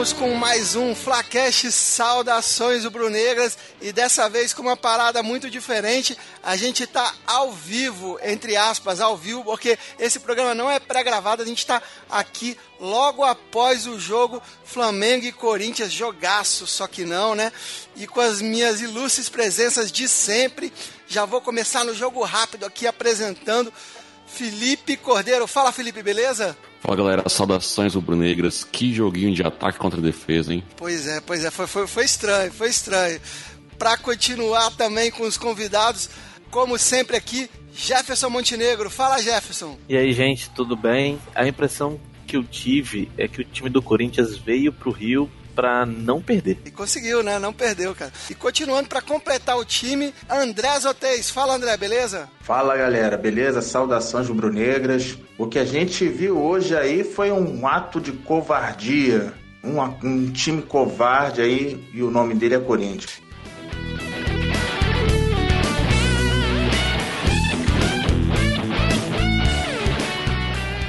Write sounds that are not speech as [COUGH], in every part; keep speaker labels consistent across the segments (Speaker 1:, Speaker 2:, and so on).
Speaker 1: Voltamos com mais um Flacash Saudações Rubro-Negras e dessa vez com uma parada muito diferente. A gente tá ao vivo, entre aspas, ao vivo, porque esse programa não é pré-gravado, a gente tá aqui logo após o jogo Flamengo e Corinthians, jogaço, só que não, né? E com as minhas ilustres presenças de sempre, já vou começar no jogo rápido aqui apresentando Felipe Cordeiro. Fala, Felipe, beleza?
Speaker 2: Fala galera, saudações rubro-negras. Que joguinho de ataque contra defesa, hein?
Speaker 1: Pois é, pois é, foi, foi, foi estranho, foi estranho. Para continuar também com os convidados, como sempre aqui, Jefferson Montenegro. Fala, Jefferson.
Speaker 3: E aí, gente, tudo bem? A impressão que eu tive é que o time do Corinthians veio pro Rio para não perder.
Speaker 1: E conseguiu, né? Não perdeu, cara. E continuando para completar o time, André Zotez. Fala, André, beleza?
Speaker 4: Fala, galera, beleza? Saudações rubro-negras. O que a gente viu hoje aí foi um ato de covardia. Um, um time covarde aí e o nome dele é Corinthians.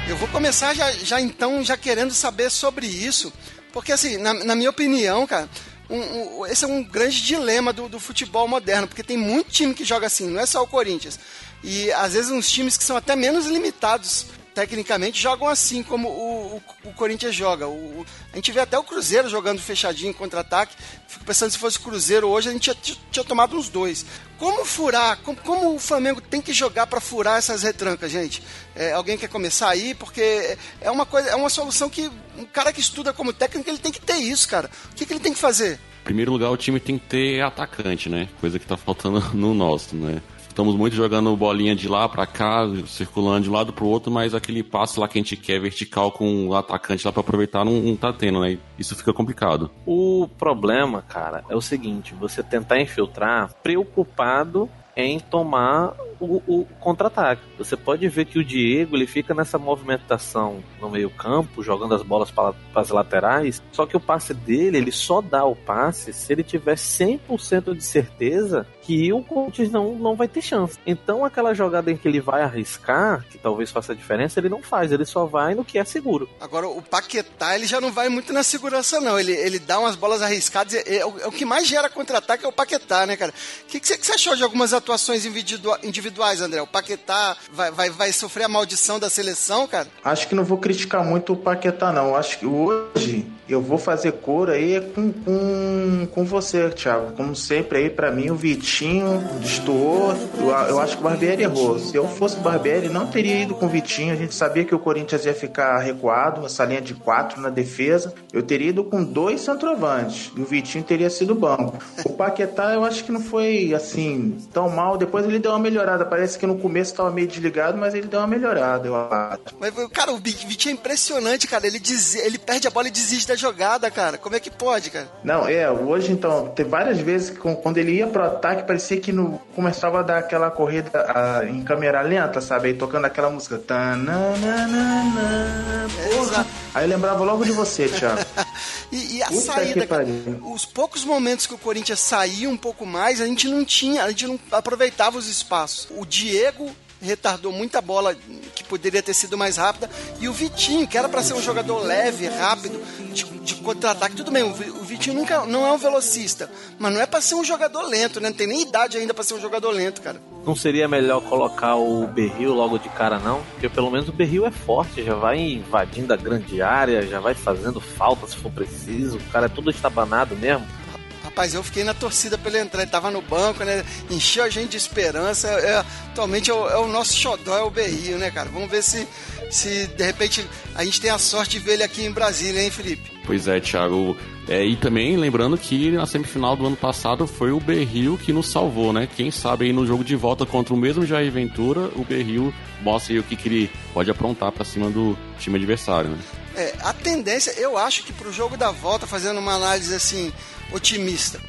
Speaker 1: Eu vou começar já, já então já querendo saber sobre isso, porque, assim, na, na minha opinião, cara, um, um, esse é um grande dilema do, do, futebol moderno, porque tem muito time que joga assim, não é só o Corinthians. E às vezes uns times que são até menos limitados tecnicamente jogam assim como o, o, o Corinthians joga. O, a gente vê até o Cruzeiro jogando fechadinho contra-ataque. Fico pensando se fosse Cruzeiro hoje, a gente tinha, tinha tomado uns dois. Como furar? Como, como o Flamengo tem que jogar para furar essas retrancas, gente? É, alguém quer começar aí? Porque é uma coisa, é uma solução que um cara que estuda como técnico ele tem que ter isso, cara. O que, que ele tem que fazer?
Speaker 2: Em primeiro lugar, o time tem que ter atacante, né? Coisa que tá faltando [LAUGHS] no nosso, né? Estamos muito jogando bolinha de lá para cá, circulando de um lado pro outro, mas aquele passo lá que a gente quer vertical com o atacante lá para aproveitar não, não tá tendo, né? Isso fica complicado.
Speaker 3: O problema, cara, é o seguinte: você tentar infiltrar preocupado em tomar o, o contra-ataque. Você pode ver que o Diego ele fica nessa movimentação no meio-campo, jogando as bolas para as laterais. Só que o passe dele, ele só dá o passe se ele tiver 100% de certeza que o Corinthians não, não vai ter chance. Então, aquela jogada em que ele vai arriscar, que talvez faça diferença, ele não faz, ele só vai no que é seguro.
Speaker 1: Agora, o Paquetá, ele já não vai muito na segurança, não. Ele, ele dá umas bolas arriscadas. É, é, o, é o, que mais gera contra-ataque é o Paquetá, né, cara? O que, que, você, que você achou de algumas atuações individuais, André? O Paquetá vai, vai, vai sofrer a maldição da seleção, cara?
Speaker 4: Acho que não vou criticar muito o Paquetá, não. Acho que hoje eu vou fazer cor aí com, com, com você, Thiago. Como sempre aí, para mim, o Vitinho destoou. Eu, eu, acho que o Barbieri errou. Se eu fosse o Barbieri, não teria ido com o Vitinho. A gente sabia que o Corinthians ia ficar recuado, essa linha de quatro na defesa. Eu teria ido com dois centroavantes. E o Vitinho teria sido banco. O Paquetá, eu acho que não foi, assim, tão mal. Depois ele deu uma melhorada. Parece que no começo estava meio desligado, mas ele deu uma melhorada, eu acho.
Speaker 1: Mas, cara, o Vitinho é impressionante, cara. Ele, diz, ele perde a bola e desiste da jogada, cara. Como é que pode, cara?
Speaker 4: Não, é, hoje então, tem várias vezes que quando ele ia pro ataque, parecia que no, começava a dar aquela corrida a, em câmera lenta, sabe? Aí tocando aquela música. Porra. Aí eu lembrava logo de você, Thiago. [LAUGHS]
Speaker 1: e, e, a Puta saída, cara, os poucos momentos que o Corinthians saía um pouco mais, a gente não tinha, a gente não aproveitava os espaços. O Diego retardou muita bola que poderia ter sido mais rápida. E o Vitinho, que era para ser um jogador leve, rápido, de, de contra-ataque, tudo bem, o Vitinho nunca, não é um velocista, mas não é para ser um jogador lento, né? Não tem nem idade ainda para ser um jogador lento, cara.
Speaker 3: Não seria melhor colocar o Berril logo de cara, não? Porque pelo menos o Berril é forte, já vai invadindo a grande área, já vai fazendo falta se for preciso, o cara é todo estabanado mesmo.
Speaker 1: Rapaz, eu fiquei na torcida pra ele entrar. Ele tava no banco, né? Encheu a gente de esperança. É, atualmente é o, é o, nosso xodó, é o Berrio, né, cara? Vamos ver se, se de repente a gente tem a sorte de ver ele aqui em Brasília, hein, Felipe?
Speaker 2: Pois é, Thiago. É, e também lembrando que na semifinal do ano passado foi o Berril que nos salvou, né? Quem sabe aí no jogo de volta contra o mesmo Jair Ventura, o Berril mostra aí o que, que ele pode aprontar para cima do time adversário, né?
Speaker 1: É, a tendência, eu acho que pro jogo da volta, fazendo uma análise assim, otimista.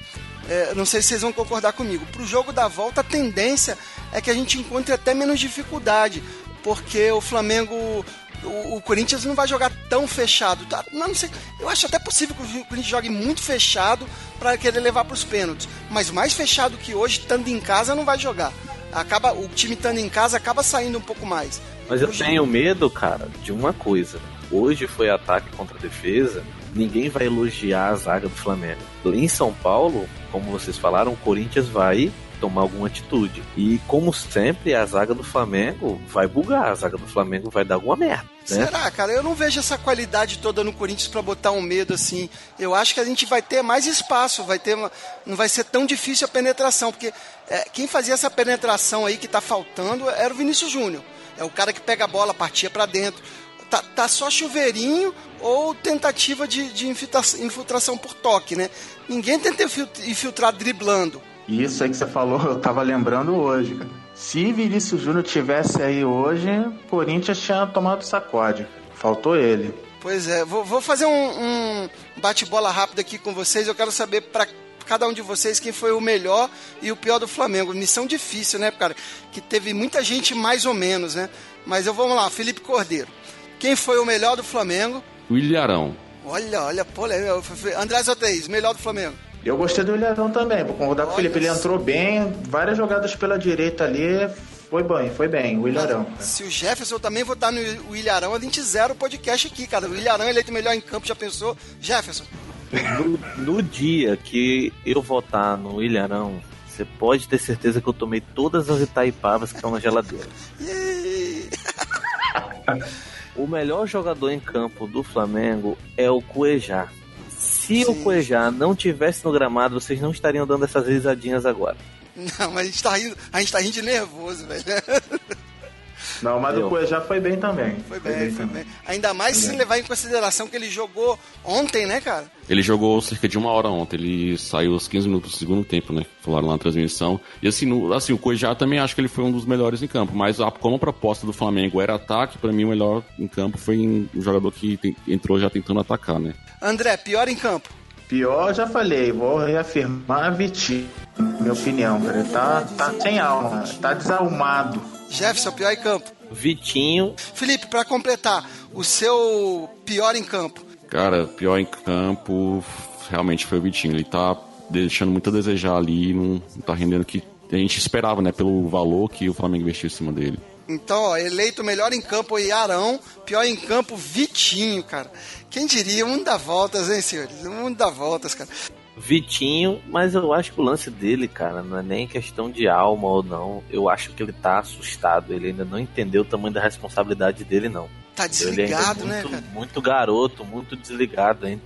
Speaker 1: É, não sei se vocês vão concordar comigo. Para o jogo da volta, a tendência é que a gente encontre até menos dificuldade, porque o Flamengo, o, Corinthians não vai jogar tão fechado. Tá, não, sei, eu acho até possível que o Corinthians jogue muito fechado para querer levar para os pênaltis, mas mais fechado que hoje, estando em casa, não vai jogar. Acaba, o time estando em casa acaba saindo um pouco mais.
Speaker 3: Mas eu tenho medo, cara, de uma coisa. Hoje foi ataque contra defesa ninguém vai elogiar a zaga do Flamengo. Em São Paulo, como vocês falaram, o Corinthians vai tomar alguma atitude. E como sempre, a zaga do Flamengo vai bugar, a zaga do Flamengo vai dar alguma merda. Né?
Speaker 1: Será, cara? Eu não vejo essa qualidade toda no Corinthians para botar um medo assim. Eu acho que a gente vai ter mais espaço, vai ter uma... não vai ser tão difícil a penetração, porque é, quem fazia essa penetração aí que tá faltando era o Vinícius Júnior. É o cara que pega a bola, partia para dentro. Tá, tá, só chuveirinho ou tentativa de, de infiltração por toque, né? Ninguém tenta infiltrar driblando.
Speaker 4: Isso aí que você falou, eu tava lembrando hoje, cara. Se Vinícius Júnior tivesse aí hoje, Corinthians tinha tomado sacode. Faltou ele.
Speaker 1: Pois é, vou, vou fazer um, um bate-bola rápido aqui com vocês. Eu quero saber para cada um de vocês quem foi o melhor e o pior do Flamengo. Missão difícil, né, cara? Que teve muita gente mais ou menos, né? Mas eu vamos lá, Felipe Cordeiro. Quem foi o melhor do Flamengo?
Speaker 2: O Ilharão.
Speaker 1: Olha, olha, pô, André Zoteis, melhor do Flamengo.
Speaker 4: Eu gostei do Ilharão também, vou concordar com o Felipe. Ele entrou bem, várias jogadas pela direita ali. Foi bem, foi bem, o Ilharão.
Speaker 1: Se o Jefferson também votar no Ilharão, a gente zera o podcast aqui, cara. O Ilharão eleito melhor em campo, já pensou? Jefferson.
Speaker 3: No, no dia que eu votar no Ilharão, você pode ter certeza que eu tomei todas as Itaipavas que estão na geladeira. [LAUGHS] o melhor jogador em campo do Flamengo é o Cuejá. Se Sim. o Cuejá não tivesse no gramado, vocês não estariam dando essas risadinhas agora.
Speaker 1: Não, mas a gente tá rindo, a gente tá rindo de nervoso, velho. [LAUGHS]
Speaker 4: Não, mas o Cuejá foi bem também.
Speaker 1: Foi bem, foi bem. Foi bem. Ainda mais foi se bem. levar em consideração que ele jogou ontem, né, cara?
Speaker 2: Ele jogou cerca de uma hora ontem. Ele saiu aos 15 minutos do segundo tempo, né? Falaram lá na transmissão. E assim, no, assim o Cuejá também acho que ele foi um dos melhores em campo. Mas a, como a proposta do Flamengo era ataque, para mim o melhor em campo foi um jogador que tem, entrou já tentando atacar, né?
Speaker 1: André, pior em campo?
Speaker 4: Pior, já falei, vou reafirmar Vitinho. Minha opinião, cara. Ele tá, tá sem alma, tá desalmado.
Speaker 1: Jefferson, pior em campo.
Speaker 3: Vitinho.
Speaker 1: Felipe, para completar, o seu pior em campo.
Speaker 2: Cara, pior em campo realmente foi o Vitinho. Ele tá deixando muito a desejar ali, não, não tá rendendo o que a gente esperava, né? Pelo valor que o Flamengo investiu em cima dele.
Speaker 1: Então, ó, eleito melhor em campo o Arão, pior em campo Vitinho, cara. Quem diria? Um dá voltas, hein, senhores? Um dá voltas, cara.
Speaker 3: Vitinho, mas eu acho que o lance dele, cara, não é nem questão de alma ou não. Eu acho que ele tá assustado. Ele ainda não entendeu o tamanho da responsabilidade dele, não.
Speaker 1: Tá desligado,
Speaker 3: ele
Speaker 1: é muito,
Speaker 3: né, cara? Muito garoto, muito desligado, hein?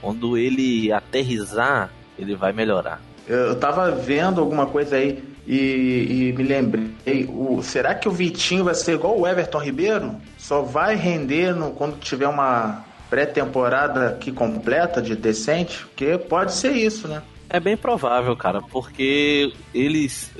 Speaker 3: Quando ele aterrizar, ele vai melhorar.
Speaker 4: Eu tava vendo alguma coisa aí e, e me lembrei, o, será que o Vitinho vai ser igual o Everton Ribeiro? Só vai render no, quando tiver uma pré-temporada que completa de decente? Porque pode ser isso, né?
Speaker 3: É bem provável, cara, porque eles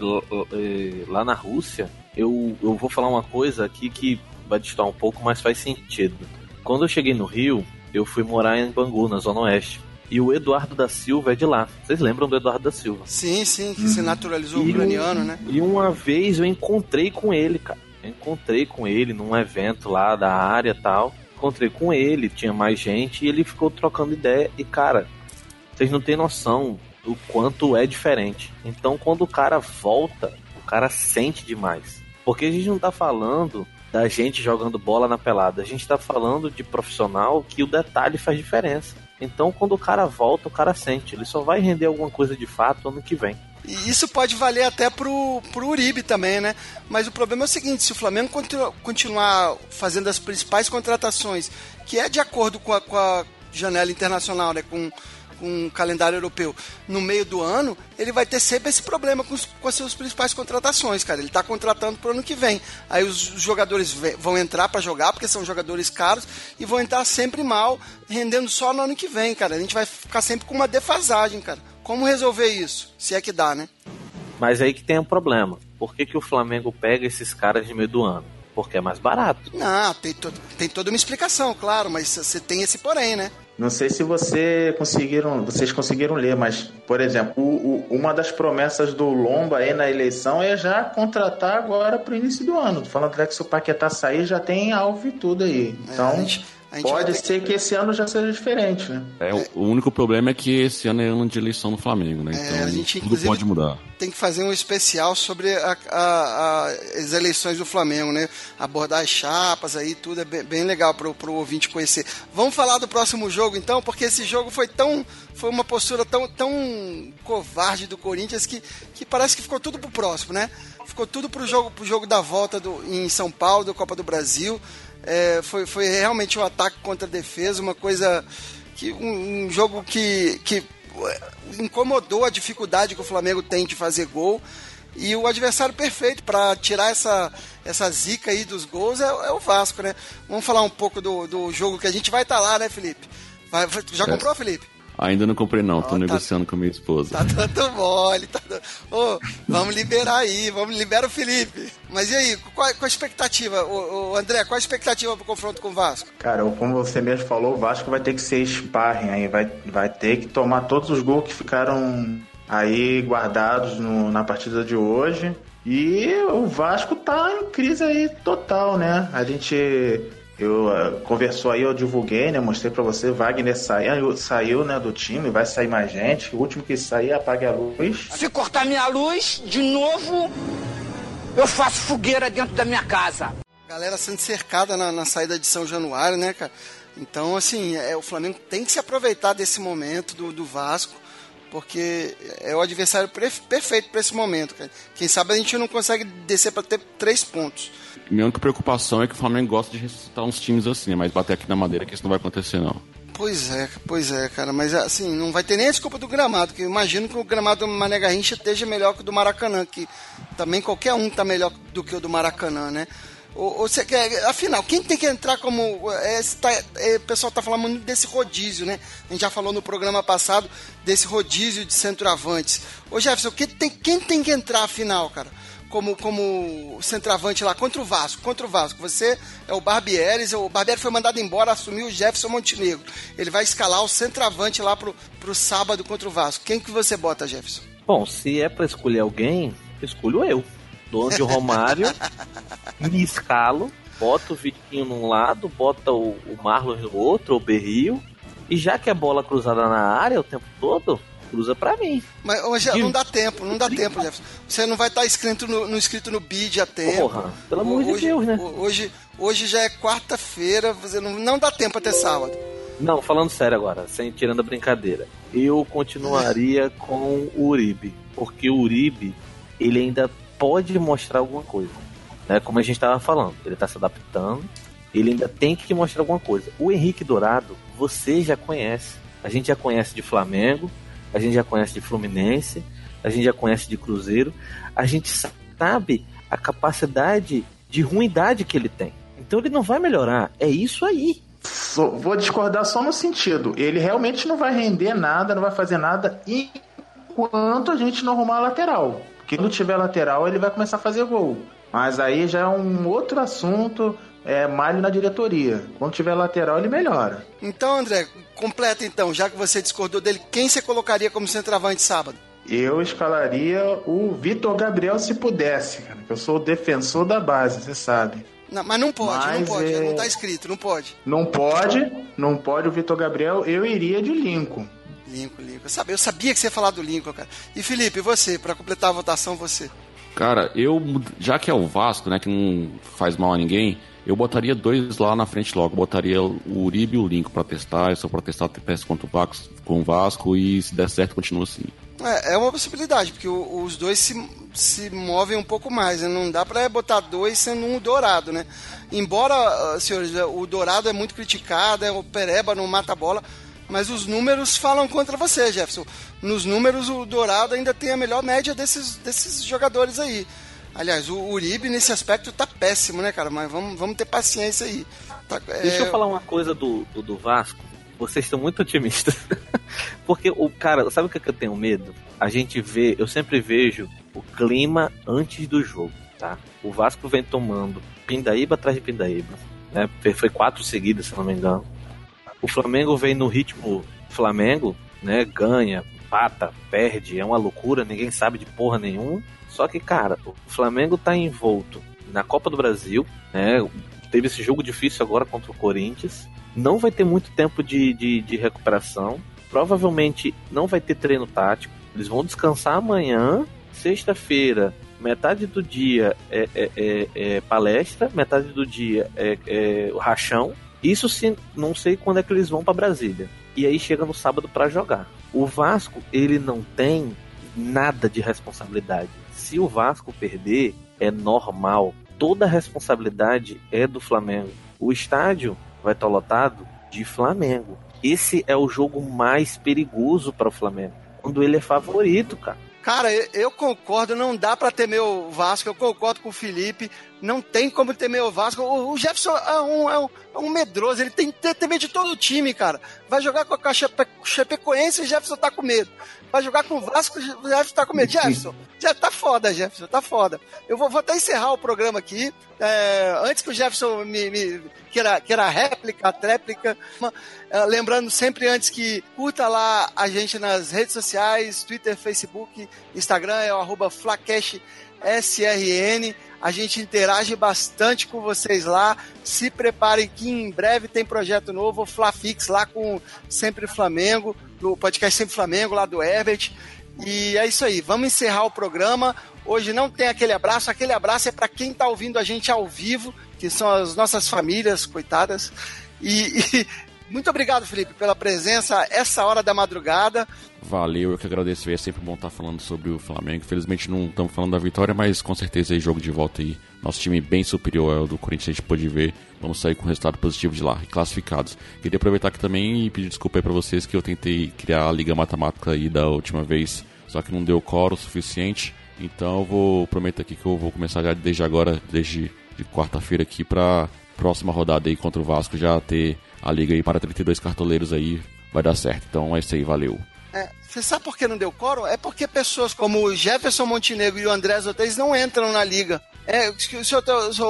Speaker 3: lá na Rússia, eu, eu vou falar uma coisa aqui que vai distorcer um pouco, mas faz sentido. Quando eu cheguei no Rio, eu fui morar em Bangu, na Zona Oeste. E o Eduardo da Silva é de lá. Vocês lembram do Eduardo da Silva?
Speaker 1: Sim, sim, que hum. se naturalizou e ucraniano,
Speaker 3: um,
Speaker 1: né?
Speaker 3: E uma vez eu encontrei com ele, cara. Eu encontrei com ele num evento lá da área e tal encontrei com ele, tinha mais gente, e ele ficou trocando ideia. E, cara, vocês não têm noção do quanto é diferente. Então, quando o cara volta, o cara sente demais. Porque a gente não tá falando da gente jogando bola na pelada, a gente tá falando de profissional que o detalhe faz diferença. Então, quando o cara volta, o cara sente. Ele só vai render alguma coisa de fato ano que vem.
Speaker 1: E isso pode valer até pro, pro Uribe também, né? Mas o problema é o seguinte: se o Flamengo continuar fazendo as principais contratações, que é de acordo com a, com a janela internacional, né? Com, com o calendário europeu no meio do ano, ele vai ter sempre esse problema com, os, com as suas principais contratações, cara. Ele está contratando para o ano que vem. Aí os jogadores vão entrar para jogar, porque são jogadores caros, e vão entrar sempre mal, rendendo só no ano que vem, cara. A gente vai ficar sempre com uma defasagem, cara. Como resolver isso? Se é que dá, né?
Speaker 3: Mas aí que tem um problema. Por que, que o Flamengo pega esses caras de meio do ano? Porque é mais barato.
Speaker 1: Não, tem, to tem toda uma explicação, claro, mas você tem esse porém, né?
Speaker 4: Não sei se você conseguiram, vocês conseguiram ler, mas, por exemplo, o, o, uma das promessas do Lomba aí na eleição é já contratar agora para o início do ano. Falando que se o Paquetá sair, já tem alvo e tudo aí. Então.
Speaker 1: É, a, gente,
Speaker 4: Pode ser que... que... esse ano já seja diferente, né?
Speaker 2: É, o único problema é que esse ano é ano de eleição no Flamengo, né? É, então, a gente, tudo pode mudar.
Speaker 1: Tem que fazer um especial sobre a, a, a, as eleições do Flamengo, né? Abordar as chapas aí, tudo é bem, bem legal pro, pro ouvinte conhecer. Vamos falar do próximo jogo, então, porque esse jogo foi tão. Foi uma postura tão, tão covarde do Corinthians que, que parece que ficou tudo pro próximo, né? Ficou tudo pro jogo, pro jogo da volta do, em São Paulo, da Copa do Brasil. É, foi, foi realmente um ataque contra a defesa, uma coisa que um, um jogo que, que incomodou a dificuldade que o Flamengo tem de fazer gol. E o adversário perfeito para tirar essa, essa zica aí dos gols é, é, o Vasco, né? Vamos falar um pouco do, do jogo que a gente vai estar tá lá, né, Felipe? Vai, já é. comprou, Felipe?
Speaker 2: Ainda não comprei não, oh, tô tá, negociando com a minha esposa.
Speaker 1: Tá dando mole, tá dando... oh, vamos liberar aí, vamos liberar o Felipe. Mas e aí, qual, qual a expectativa, o, o André, qual a expectativa pro confronto com o Vasco?
Speaker 4: Cara, como você mesmo falou, o Vasco vai ter que ser sparring aí, vai, vai ter que tomar todos os gols que ficaram aí guardados no, na partida de hoje. E o Vasco tá em crise aí total, né? A gente eu uh, conversou aí, eu divulguei, né? Mostrei para você, Wagner saiu, saiu, né, do time, vai sair mais gente. O último que sair, apague a luz.
Speaker 5: Se cortar minha luz, de novo, eu faço fogueira dentro da minha casa.
Speaker 1: Galera sendo cercada na, na saída de São Januário, né, cara? Então, assim, é, o Flamengo tem que se aproveitar desse momento do, do Vasco, porque é o adversário perfeito para esse momento, cara. Quem sabe a gente não consegue descer para ter três pontos
Speaker 2: minha única preocupação é que o Flamengo gosta de ressuscitar uns times assim, mas bater aqui na madeira que isso não vai acontecer, não.
Speaker 1: Pois é, pois é, cara, mas assim, não vai ter nem a desculpa do gramado, que eu imagino que o gramado do Mané Garrincha esteja melhor que o do Maracanã, que também qualquer um tá melhor do que o do Maracanã, né? Ou, ou você quer, afinal, quem tem que entrar como. É, tá, é, o pessoal tá falando muito desse rodízio, né? A gente já falou no programa passado desse rodízio de centroavantes. Ô Jefferson, quem tem, quem tem que entrar afinal, cara? Como, como centroavante lá contra o Vasco, contra o Vasco. Você é o Barbieres, o Barbieri foi mandado embora, assumiu o Jefferson Montenegro. Ele vai escalar o centroavante lá pro, pro sábado contra o Vasco. Quem que você bota, Jefferson?
Speaker 3: Bom, se é para escolher alguém, escolho eu. Dono de Romário, [LAUGHS] me escalo, bota o Vitinho num lado, bota o, o Marlon no outro, o Berrio, e já que é bola cruzada na área o tempo todo, cruza para mim.
Speaker 1: Mas hoje não dá tempo, não dá tempo, Jefferson. Você não vai estar tá inscrito no, no, inscrito no bid a tempo. Porra,
Speaker 3: pelo amor de Deus, né?
Speaker 1: Hoje, hoje já é quarta-feira, você não, não dá tempo até sábado.
Speaker 3: Não, falando sério agora, sem tirando a brincadeira. Eu continuaria com o Uribe, porque o Uribe, ele ainda pode mostrar alguma coisa. Né? Como a gente estava falando, ele está se adaptando, ele ainda tem que mostrar alguma coisa. O Henrique Dourado, você já conhece. A gente já conhece de Flamengo, a gente já conhece de Fluminense, a gente já conhece de Cruzeiro, a gente sabe a capacidade de ruindade que ele tem. Então ele não vai melhorar. É isso aí.
Speaker 4: vou discordar só no sentido. Ele realmente não vai render nada, não vai fazer nada enquanto a gente não arrumar a lateral. Porque quando tiver lateral, ele vai começar a fazer gol. Mas aí já é um outro assunto é, malho na diretoria. Quando tiver lateral, ele melhora.
Speaker 1: Então, André, completa então, já que você discordou dele, quem você colocaria como centroavante sábado?
Speaker 4: Eu escalaria o Vitor Gabriel se pudesse, cara. Eu sou o defensor da base, você sabe.
Speaker 1: Não, mas não pode, mas não pode, é... não tá escrito, não pode.
Speaker 4: Não pode, não pode o Vitor Gabriel, eu iria de Lincoln.
Speaker 1: Lincoln, Lincoln. Eu sabia, eu sabia que você ia falar do Lincoln, cara. E Felipe, você, para completar a votação, você?
Speaker 2: Cara, eu, já que é o Vasco, né, que não faz mal a ninguém, eu botaria dois lá na frente logo. Botaria o Uribe e o Lincoln para testar. Eu só para testar TPS contra o Vasco, com o Vasco e se der certo, continua assim.
Speaker 1: É, é uma possibilidade, porque o, os dois se, se movem um pouco mais. Né? Não dá para botar dois sendo um dourado, né? Embora, ah, senhores, o dourado é muito criticado, é, o Pereba não mata a bola, mas os números falam contra você, Jefferson. Nos números, o dourado ainda tem a melhor média desses, desses jogadores aí. Aliás, o Uribe nesse aspecto tá péssimo, né, cara? Mas vamos, vamos ter paciência aí. Tá,
Speaker 3: é... Deixa eu falar uma coisa do, do, do Vasco. Vocês estão muito otimistas. [LAUGHS] Porque o cara, sabe o que, é que eu tenho medo? A gente vê, eu sempre vejo o clima antes do jogo, tá? O Vasco vem tomando Pindaíba atrás de Pindaíba, né? Foi quatro seguidas, se não me engano. O Flamengo vem no ritmo Flamengo, né? Ganha, pata, perde, é uma loucura, ninguém sabe de porra nenhuma. Só que, cara, o Flamengo tá envolto na Copa do Brasil, né? Teve esse jogo difícil agora contra o Corinthians. não vai ter muito tempo de, de, de recuperação. Provavelmente não vai ter treino tático. Eles vão descansar amanhã, sexta-feira, metade do dia é, é, é, é, palestra, metade do dia é, é rachão. Isso se não sei quando é que eles vão para Brasília. E aí chega no sábado para jogar. O Vasco, ele não tem nada de responsabilidade. Se o Vasco perder, é normal. Toda a responsabilidade é do Flamengo. O estádio vai estar lotado de Flamengo. Esse é o jogo mais perigoso para o Flamengo. Quando ele é favorito, cara.
Speaker 1: Cara, eu concordo, não dá para temer o Vasco, eu concordo com o Felipe, não tem como temer o Vasco. O, Jefferson é um, é um, é um medroso, ele tem temer de todo o time, cara. Vai jogar com a Chapecoense e o Jefferson tá com medo. Vai jogar com o Vasco, o Jefferson tá com medo. Jefferson, já tá foda, Jefferson, tá foda. Eu vou, vou até encerrar o programa aqui. É, antes que o Jefferson me, me queira, queira réplica, tréplica. É, lembrando sempre antes que curta lá a gente nas redes sociais, Twitter, Facebook, Instagram, é o arroba SRN. A gente interage bastante com vocês lá. Se preparem que em breve tem projeto novo, Flafix lá com Sempre Flamengo do podcast Sempre Flamengo, lá do Herbert. E é isso aí, vamos encerrar o programa. Hoje não tem aquele abraço, aquele abraço é para quem está ouvindo a gente ao vivo, que são as nossas famílias, coitadas. E, [LAUGHS] e, muito obrigado, Felipe, pela presença essa hora da madrugada.
Speaker 2: Valeu, eu que agradeço. É sempre bom estar falando sobre o Flamengo. Infelizmente não estamos falando da vitória, mas com certeza é jogo de volta aí. Nosso time bem superior ao do Corinthians, a gente pôde ver. Vamos sair com resultado positivo de lá classificados. Queria aproveitar aqui também e pedir desculpa aí pra vocês que eu tentei criar a Liga Matemática aí da última vez, só que não deu coro o suficiente. Então eu vou prometo aqui que eu vou começar já desde agora, desde de quarta-feira aqui para próxima rodada aí contra o Vasco já ter a liga aí para 32 cartoleiros aí, vai dar certo. Então é isso aí, valeu.
Speaker 1: É, você sabe por que não deu coro? É porque pessoas como o Jefferson Montenegro e o André Zotez não entram na liga. É, o senhor,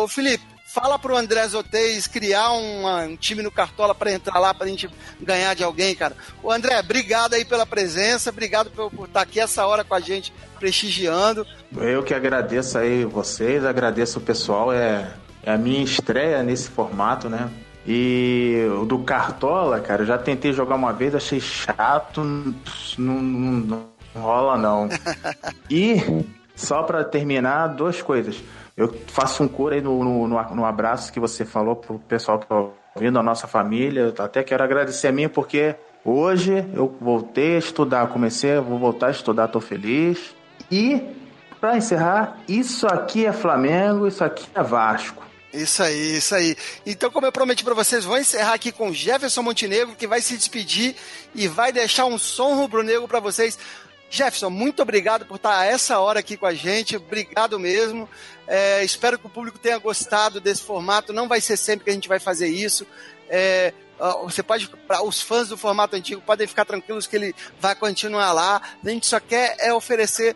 Speaker 1: o Felipe, fala pro André Zotez criar uma, um time no Cartola para entrar lá pra gente ganhar de alguém, cara. O André, obrigado aí pela presença, obrigado por, por estar aqui essa hora com a gente, prestigiando.
Speaker 4: Eu que agradeço aí vocês, agradeço o pessoal, é, é a minha estreia nesse formato, né? E o do Cartola, cara, eu já tentei jogar uma vez, achei chato, não, não, não rola não. [LAUGHS] E, só para terminar, duas coisas. Eu faço um cura aí no, no, no, abraço que você falou pro pessoal que tá ouvindo, a nossa família. Eu até quero agradecer a mim, porque hoje eu voltei a estudar, comecei, vou voltar a estudar, tô feliz. E, para encerrar, isso aqui é Flamengo, isso aqui é Vasco.
Speaker 1: Isso aí, isso aí. Então, como eu prometi para vocês, vou encerrar aqui com Jefferson Montenegro, que vai se despedir e vai deixar um som rubro-negro para vocês. Jefferson, muito obrigado por estar a essa hora aqui com a gente. Obrigado mesmo. É, espero que o público tenha gostado desse formato. Não vai ser sempre que a gente vai fazer isso. É, você pode, para os fãs do formato antigo, podem ficar tranquilos que ele vai continuar lá. A gente só quer é oferecer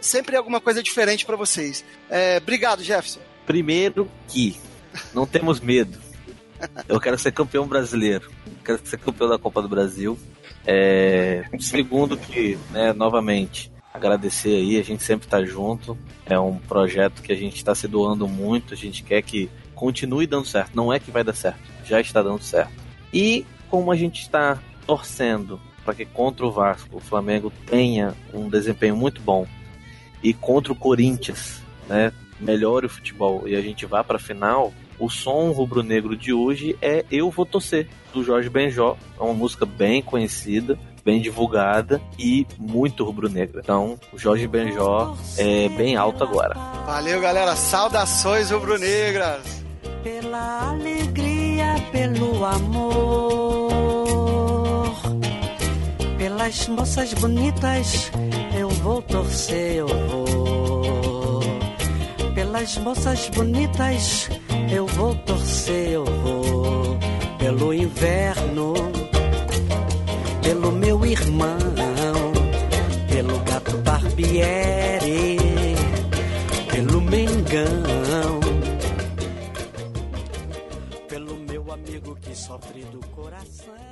Speaker 1: sempre alguma coisa diferente para vocês. É, obrigado, Jefferson.
Speaker 3: Primeiro que não temos medo. Eu quero ser campeão brasileiro. quero ser campeão da Copa do Brasil. É... Segundo que, né, novamente, agradecer aí, a gente sempre está junto. É um projeto que a gente está se doando muito, a gente quer que continue dando certo. Não é que vai dar certo, já está dando certo. E como a gente está torcendo para que contra o Vasco o Flamengo tenha um desempenho muito bom e contra o Corinthians, né, melhore o futebol e a gente vá para a final, o som rubro-negro de hoje é Eu Vou Torcer, do Jorge Benjó. É uma música bem conhecida, bem divulgada e muito rubro-negra. Então, o Jorge Benjó é bem alto agora.
Speaker 1: Valeu, galera. Saudações rubro-negras.
Speaker 6: Pela alegria, pelo amor, pelas moças bonitas, eu vou torcer, eu vou pelas moças bonitas. Eu vou torcer, eu vou pelo inverno, pelo meu irmão, pelo gato Barbieri, pelo Mengão, pelo meu amigo que sofre do coração.